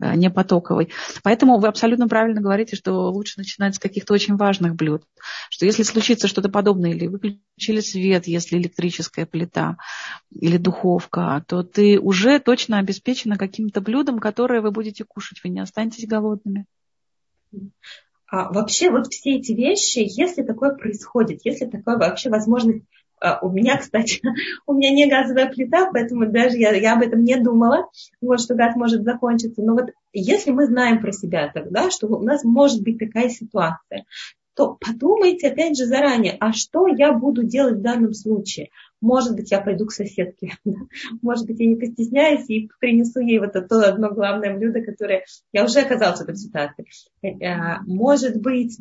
э, не потоковый. Поэтому вы абсолютно правильно говорите, что лучше начинать с каких-то очень важных блюд. Что если случится что-то подобное, или выключили свет, если электрическая плита или духовка, то ты уже точно обеспечена каким-то блюдом, которое вы будете кушать. Вы не останетесь голодными. А вообще вот все эти вещи, если такое происходит, если такое вообще возможность а, у меня, [laughs] кстати, у меня не газовая плита, поэтому даже я, я об этом не думала, вот, что газ может закончиться. Но вот если мы знаем про себя тогда, что у нас может быть такая ситуация, то подумайте опять же заранее, а что я буду делать в данном случае? Может быть, я пойду к соседке, [laughs] может быть, я не постесняюсь и принесу ей вот это одно главное блюдо, которое я уже оказалась в этой ситуации. Э, может быть,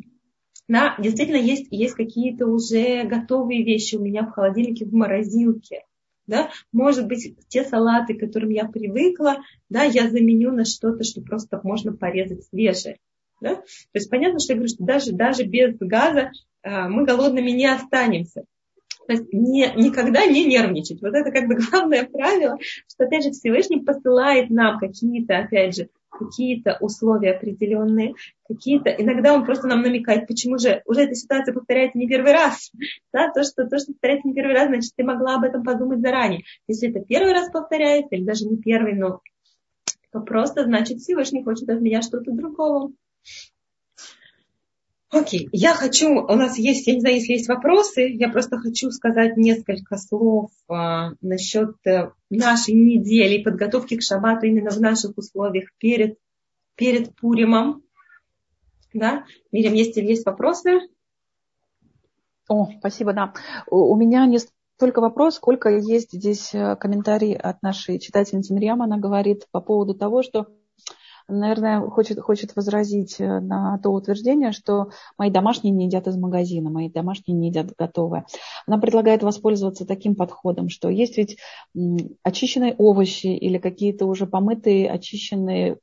да, действительно есть, есть какие-то уже готовые вещи у меня в холодильнике, в морозилке. Да? Может быть, те салаты, к которым я привыкла, да, я заменю на что-то, что просто можно порезать свежее. Да? То есть понятно, что я говорю, что даже, даже без газа а, мы голодными не останемся. То есть не, никогда не нервничать. Вот это как бы [laughs] главное правило, что опять же Всевышний посылает нам какие-то, опять же, какие-то условия определенные, какие-то, иногда он просто нам намекает, почему же уже эта ситуация повторяется не первый раз. [laughs] Да, то, что, то, что повторяется не первый раз, значит, ты могла об этом подумать заранее. Если это первый раз повторяется, или даже не первый, но то просто значит Всевышний хочет от меня что-то другого. Окей, я хочу, у нас есть, я не знаю, если есть вопросы, я просто хочу сказать несколько слов а, насчет э, нашей недели подготовки к шаббату именно в наших условиях перед, перед Пуримом. Да? Мирим, если есть вопросы? О, спасибо, да. У меня не столько вопрос, сколько есть здесь э, комментарий от нашей читательницы Мирьям. Она говорит по поводу того, что наверное, хочет, хочет возразить э, на то утверждение, что мои домашние не едят из магазина, мои домашние не едят готовые. Она предлагает воспользоваться таким подходом, что есть ведь очищенные овощи или какие-то уже помытые, очищенные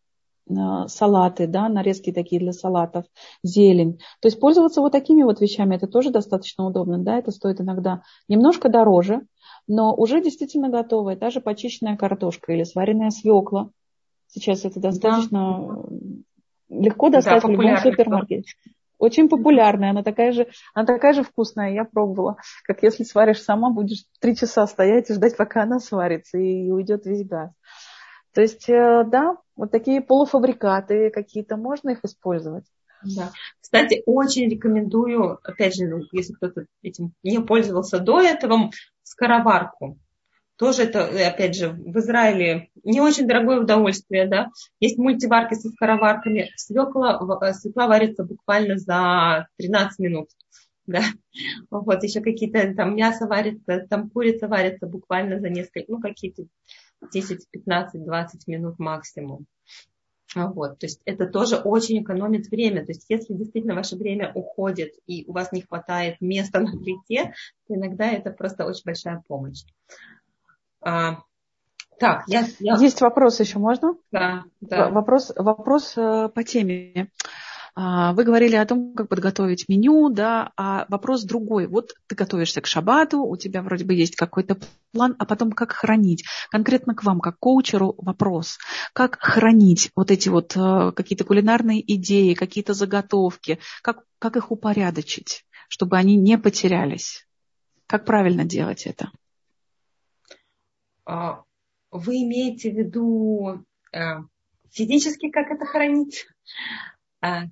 э, салаты, да, нарезки такие для салатов, зелень. То есть пользоваться вот такими вот вещами, это тоже достаточно удобно, да, это стоит иногда немножко дороже, но уже действительно готовая, та же почищенная картошка или сваренная свекла, Сейчас это достаточно да. легко достать да, в любом супермаркете. Очень популярная, она такая же, она такая же вкусная, я пробовала. Как если сваришь сама, будешь три часа стоять и ждать, пока она сварится, и уйдет весь газ. То есть, э, да, вот такие полуфабрикаты какие-то, можно их использовать. Да. Кстати, очень рекомендую, опять же, ну, если кто-то этим не пользовался до этого, скороварку. Тоже это, э, опять же, в Израиле не очень дорогое удовольствие, да. Есть мультиварки со скороварками. Свекла, э, свекла варится буквально за 13 минут. [laughs] Да. Вот еще какие-то там мясо варится, там курица варится буквально за несколько, ну какие-то 10, 15, 20 минут максимум. Вот, то есть это тоже очень экономит время. То есть если действительно ваше время уходит и у вас не хватает места на плите, то иногда это просто очень большая помощь. А, так, я, я... Есть вопрос еще, можно? Да, да. Вопрос, вопрос э, по теме. А, вы говорили о том, как подготовить меню, да, а вопрос другой. Вот ты готовишься к шабату, у тебя вроде бы есть какой-то план, а потом как хранить. Конкретно к вам, как коучеру, вопрос. Как хранить вот эти вот э, какие-то кулинарные идеи, какие-то заготовки, как, как их упорядочить, чтобы они не потерялись? Как правильно делать это? А, вы имеете в виду э, физически, как это хранить? А,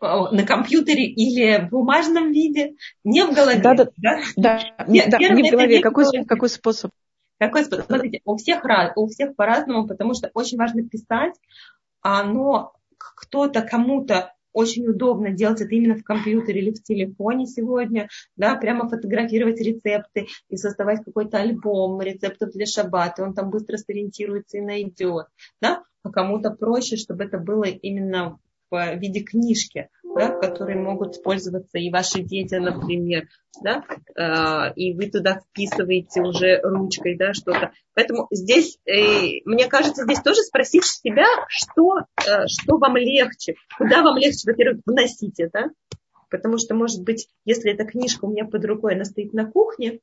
на компьютере или в бумажном виде, не в голове. Да, да, да. да, Нет, да не в голове. Какой, в голове. какой способ? Какой способ? Смотрите, у всех, у всех по-разному, потому что очень важно писать, но кто-то кому-то очень удобно делать это именно в компьютере или в телефоне сегодня, да, прямо фотографировать рецепты и создавать какой-то альбом рецептов для шаббата, он там быстро сориентируется и найдет, да, а кому-то проще, чтобы это было именно в виде книжки, да, которые могут использоваться и ваши дети, например, да, э, и вы туда вписываете уже ручкой, да, что-то. Поэтому здесь, э, мне кажется, здесь тоже спросить себя, что, э, что вам легче, куда вам легче, во-первых, вносить это, потому что, может быть, если эта книжка у меня под рукой, она стоит на кухне,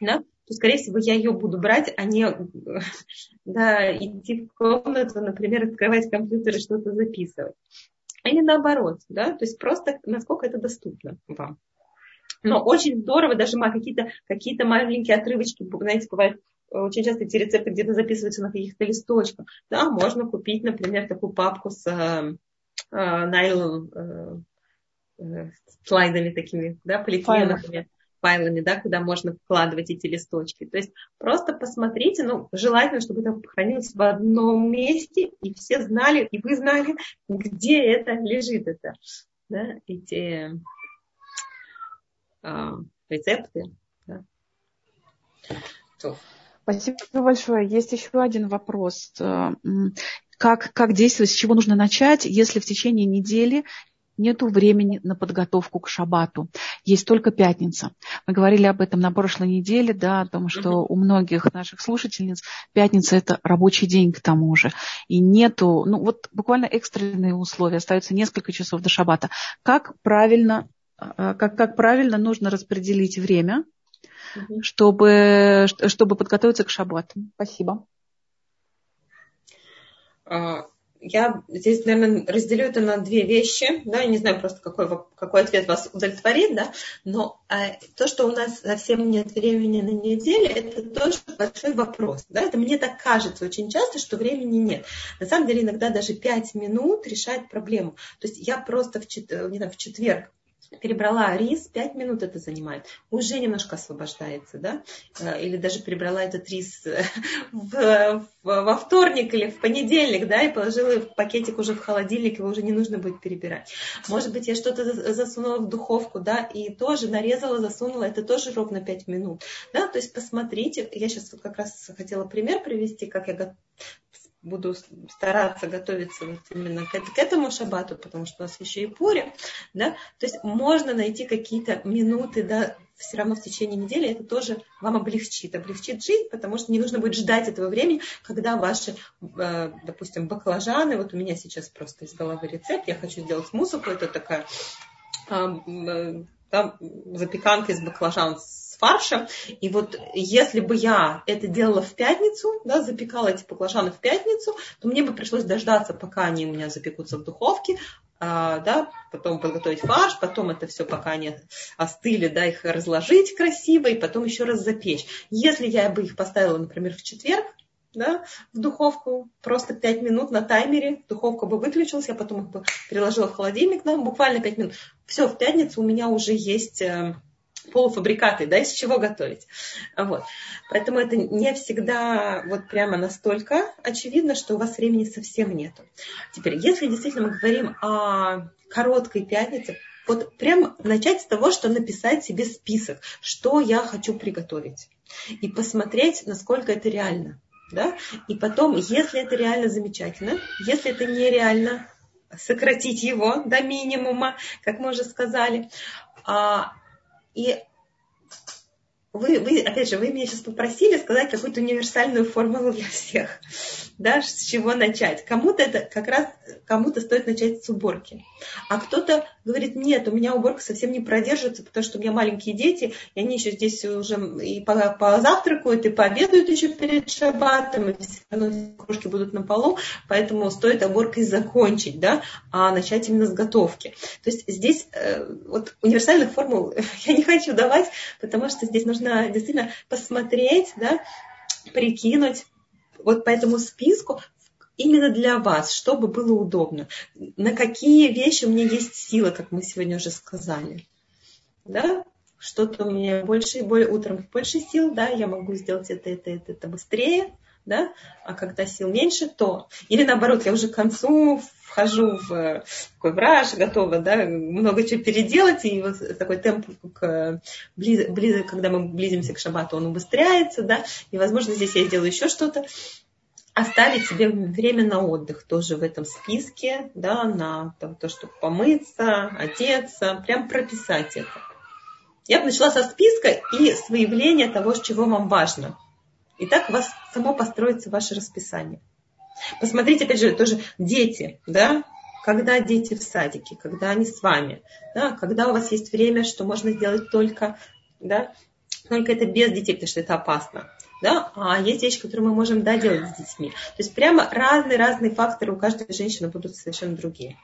да, то, скорее всего, я ее буду брать, а не [laughs] да, идти в комнату, например, открывать компьютер и что-то записывать или наоборот, да, то есть просто насколько это доступно вам. Но очень здорово, даже какие-то какие маленькие отрывочки, знаете, бывает, очень часто эти рецепты где-то записываются на каких-то листочках. Да, можно купить, например, такую папку с э, э, найл э, э, слайдами такими, да, полиэтиленовыми файлами, да, куда можно вкладывать эти листочки. То есть просто посмотрите, ну, желательно, чтобы это хранилось в одном месте, и все знали, и вы знали, где это лежит, это, да, эти э, рецепты. Да. Спасибо большое. Есть еще один вопрос. Э, как, как действовать, с чего нужно начать, если в течение недели нет времени на подготовку к шабату. Есть только пятница. Мы говорили об этом на прошлой неделе, да, о том, что у многих наших слушательниц пятница это рабочий день к тому же. И нету, ну вот буквально экстренные условия, остается несколько часов до шабата. Как правильно, а, как, как правильно нужно распределить время, чтобы, чтобы подготовиться к шабату? Спасибо. А, я здесь, наверное, разделю это на две вещи. Да, я не знаю просто, какой, какой ответ вас удовлетворит, да, но э, то, что у нас совсем нет времени на неделю, это тоже большой вопрос. Да? Это мне так кажется очень часто, что времени нет. На самом деле, иногда даже пять минут решает проблему. То есть я просто в, чет... не знаю, в четверг перебрала рис, 5 минут это занимает, уже немножко освобождается, да, э, или даже перебрала этот рис э, в, в, во вторник или в понедельник, да, и положила в пакетик уже в холодильник, его уже не нужно будет перебирать. Может быть, я что-то засунула в духовку, да, и тоже нарезала, засунула, это тоже ровно 5 минут, да, то есть посмотрите, я сейчас вот как раз хотела пример привести, как я буду стараться готовиться вот именно к, к этому шабату, потому что у нас еще и пури, да, то есть можно найти какие-то минуты, да, все равно в течение недели это тоже вам облегчит, облегчит жизнь, потому что не нужно будет ждать этого времени, когда ваши, э, допустим, баклажаны, вот у меня сейчас просто из головы рецепт, я хочу сделать мусуку, это такая э, да, запеканка из баклажан с фаршем. И вот если бы я это делала в пятницу, да, запекала эти баклажаны в пятницу, то мне бы пришлось дождаться, пока они у меня запекутся в духовке, а, да, потом подготовить фарш, потом это все, пока они остыли, да, их разложить красиво и потом еще раз запечь. Если я бы их поставила, например, в четверг, да, в духовку, просто 5 минут на таймере, духовка бы выключилась, я потом их бы переложила в холодильник, да, буквально 5 минут. Все, в пятницу у меня уже есть э, полуфабрикаты, да, из чего готовить. Вот. Поэтому это не всегда вот прямо настолько очевидно, что у вас времени совсем нету. Теперь, если действительно мы говорим о короткой пятнице, вот прям начать с того, что написать себе список, что я хочу приготовить. И посмотреть, насколько это реально. Да? И потом, если это реально замечательно, если это нереально, сократить его до минимума, как мы уже сказали. А, и вы, вы, опять же, вы меня сейчас попросили сказать какую-то универсальную формулу для всех. Да, с чего начать. Кому-то это как раз, кому-то стоит начать с уборки. А кто-то говорит, нет, у меня уборка совсем не продержится, потому что у меня маленькие дети, и они еще здесь уже и позавтракают, и пообедают еще перед шаббатом, и все равно кружки будут на полу, поэтому стоит уборкой закончить, да, а начать именно с готовки. То есть здесь э, вот универсальных формул [laughs] я не хочу давать, потому что здесь нужно действительно посмотреть, да, прикинуть вот по этому списку именно для вас, чтобы было удобно. На какие вещи у меня есть сила, как мы сегодня уже сказали. Да? Что-то у меня больше, более, утром больше сил, да, я могу сделать это, это, это, это быстрее, да, а когда сил меньше, то... Или наоборот, я уже к концу вхожу в такой враж, готова, да, много чего переделать, и вот такой темп, к, близ, близ, когда мы близимся к шабату, он убыстряется, да, и, возможно, здесь я сделаю еще что-то. Оставить себе время на отдых тоже в этом списке, да, на там, то, чтобы помыться, одеться, прям прописать это. Я бы начала со списка и с выявления того, чего вам важно. И так у вас само построится ваше расписание. Посмотрите, опять же, тоже дети, да, когда дети в садике, когда они с вами, да, когда у вас есть время, что можно сделать только, да, только это без детей, потому что это опасно. Да? А есть вещи, которые мы можем да, делать с детьми. То есть прямо разные-разные факторы у каждой женщины будут совершенно другие.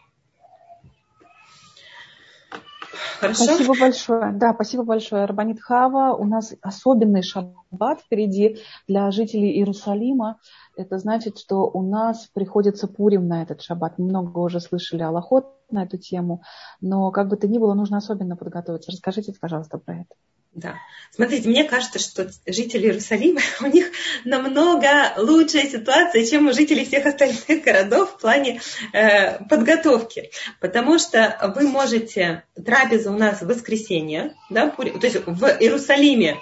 Хорошо? Спасибо большое. Да, спасибо большое, Рабанит Хава. У нас особенный шаббат впереди для жителей Иерусалима. Это значит, что у нас приходится Пурим на этот шаббат. Мы много уже слышали Аллахот на эту тему, но как бы то ни было, нужно особенно подготовиться. Расскажите, пожалуйста, про это. Да. Смотрите, мне кажется, что жители Иерусалима, [laughs] у них намного лучшая ситуация, чем у жителей всех остальных городов в плане э, подготовки. Потому что вы можете, трапеза у нас в воскресенье, да, то есть в Иерусалиме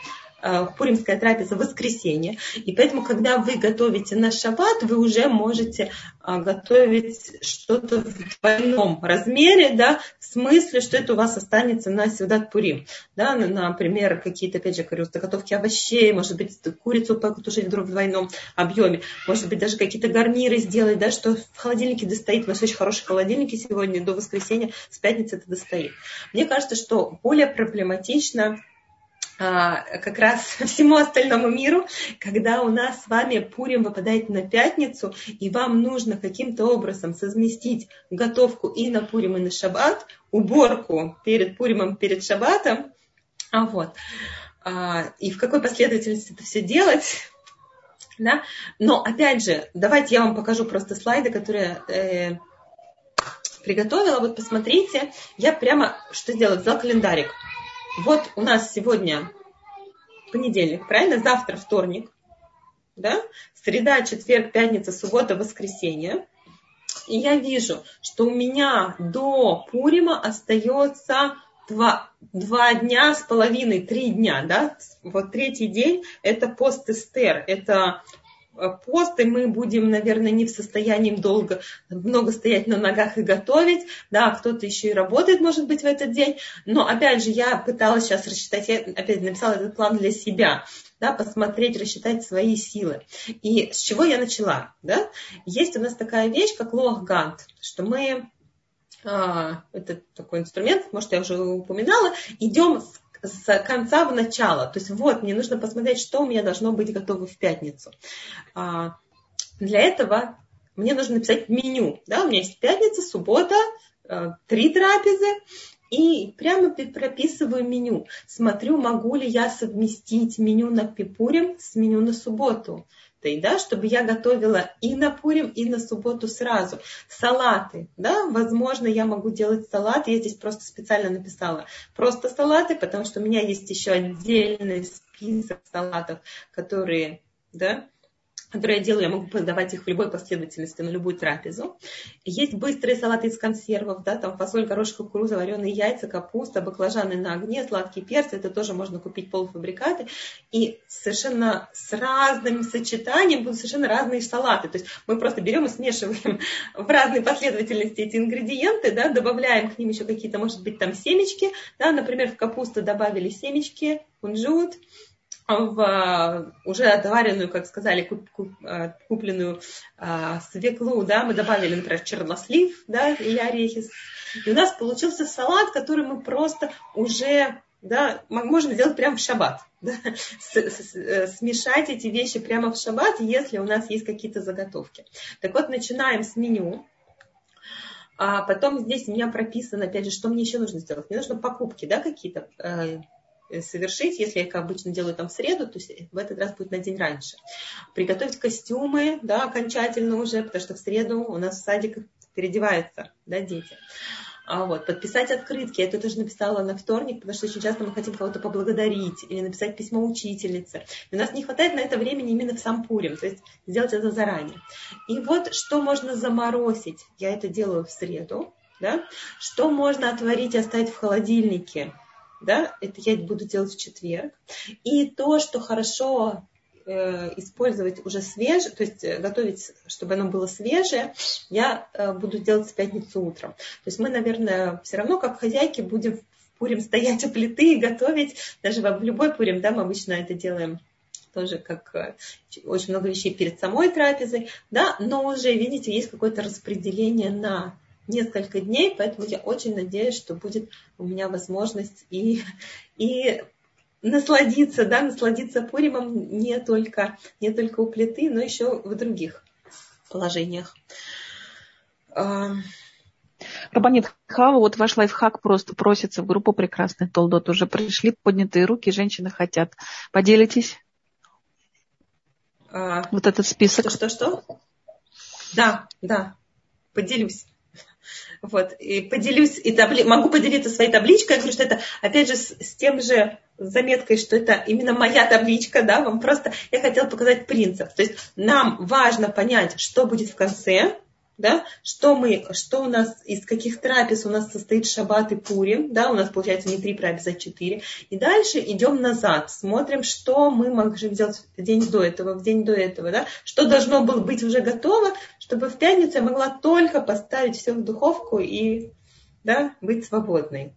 пуримская трапеза воскресенье. И поэтому, когда вы готовите на шаббат, вы уже можете э, готовить что-то в двойном размере, да, в смысле, что это у вас останется на Сюдат Пурим. Да, например, какие-то, опять же, говорю, заготовки овощей, может быть, курицу потушить вдруг в двойном объеме, может быть, даже какие-то гарниры сделать, да, что в холодильнике достоит. У вас очень хорошие холодильники сегодня, до воскресенья, с пятницы это достоит. Мне кажется, что более проблематично а, как раз [laughs] всему остальному миру, когда у нас с вами Пурим выпадает на пятницу, и вам нужно каким-то образом совместить готовку и на Пурим, и на Шаббат, уборку перед Пуримом, перед Шаббатом, а вот, а, и в какой последовательности это все делать, [laughs] да? Но опять же, давайте я вам покажу просто слайды, которые э, приготовила. Вот посмотрите, я прямо что сделала? Взяла календарик. Вот у нас сегодня понедельник, правильно? Завтра вторник. Да? Среда, четверг, пятница, суббота, воскресенье. И я вижу, что у меня до Пурима остается два, два дня с половиной, три дня, да, вот третий день это пост Эстер, это пост, и мы будем, наверное, не в состоянии долго, много стоять на ногах и готовить, да, кто-то еще и работает, может быть, в этот день, но, опять же, я пыталась сейчас рассчитать, я опять написала этот план для себя, да, посмотреть, рассчитать свои силы. И с чего я начала, да? Есть у нас такая вещь, как лох гант, что мы а, это такой инструмент, может, я уже упоминала, идем с, с конца в начало. То есть вот, мне нужно посмотреть, что у меня должно быть готово в пятницу. А, для этого мне нужно написать меню. Да? У меня есть пятница, суббота, а, три трапезы, и прямо прописываю меню. Смотрю, могу ли я совместить меню на Пипурим с меню на субботу да, чтобы я готовила и на Пурим, и на субботу сразу. Салаты, да, возможно, я могу делать салаты, я здесь просто специально написала просто салаты, потому что у меня есть еще отдельный список салатов, которые, да, которые я делаю, я могу подавать их в любой последовательности на любую трапезу. Есть быстрые салаты из консервов, да, там фасоль, горошек, кукуруза, вареные яйца, капуста, баклажаны на огне, сладкие перцы, это тоже можно купить полуфабрикаты. И совершенно с разным сочетанием будут совершенно разные салаты. То есть мы просто берем и смешиваем [laughs] в разной последовательности эти ингредиенты, да, добавляем к ним еще какие-то, может быть, там семечки, да, например, в капусту добавили семечки, кунжут, в уже отваренную, как сказали, куп, куп, э, купленную а, свеклу, да, мы добавили, например, чернослив, да, или орехи. И у нас получился салат, который мы просто уже, да, можем сделать прямо в шаббат. [laughs] Да, с, с, э, смешать эти вещи прямо в шаббат, если у нас есть какие-то заготовки. Так вот, начинаем с меню. А потом здесь у меня прописано, опять же, что мне еще нужно сделать. Мне нужно покупки, да, какие-то э, Э, совершить, если я, как обычно, делаю там в среду, то есть в этот раз будет на день раньше. Приготовить костюмы, да, окончательно уже, потому что в среду у нас в садик переодеваются, да, дети. А вот, подписать открытки. Я это тоже написала на вторник, потому что очень часто мы хотим кого-то поблагодарить или написать письмо учительнице. И у нас не хватает на это времени именно в сам Пурим, то есть сделать это заранее. И вот что можно заморозить. Я это делаю в среду. Да? Что можно отварить и оставить в холодильнике да, это я буду делать в четверг. И то, что хорошо э, использовать уже свежее, то есть э, готовить, чтобы оно было свежее, я э, буду делать в пятницу утром. То есть мы, наверное, все равно как хозяйки будем в Пурим стоять у плиты и готовить, даже в любой Пурим, да, мы обычно это делаем тоже как очень много вещей перед самой трапезой, да, но уже, видите, есть какое-то распределение на несколько дней, поэтому я очень надеюсь, что будет у меня возможность и, и насладиться, да, насладиться Пуримом не только, не только у плиты, но еще в других положениях. Рабанит Хава, вот ваш лайфхак просто просится в группу прекрасных толдот. Уже пришли поднятые руки, женщины хотят. Поделитесь? А, вот этот список. Что-что? Да, да, поделюсь. Вот, и поделюсь, и табли... могу поделиться своей табличкой. Я говорю, что это, опять же, с, с тем же заметкой, что это именно моя табличка, да, вам просто, я хотела показать принцип. То есть нам важно понять, что будет в конце, да, что мы, что у нас, из каких трапез у нас состоит шаббат и пурим, да, у нас получается не три трапеза, а четыре. И дальше идем назад, смотрим, что мы можем сделать в день до этого, в день до этого, да, что должно было быть уже готово, чтобы в пятницу я могла только поставить все в духовку и, да, быть свободной.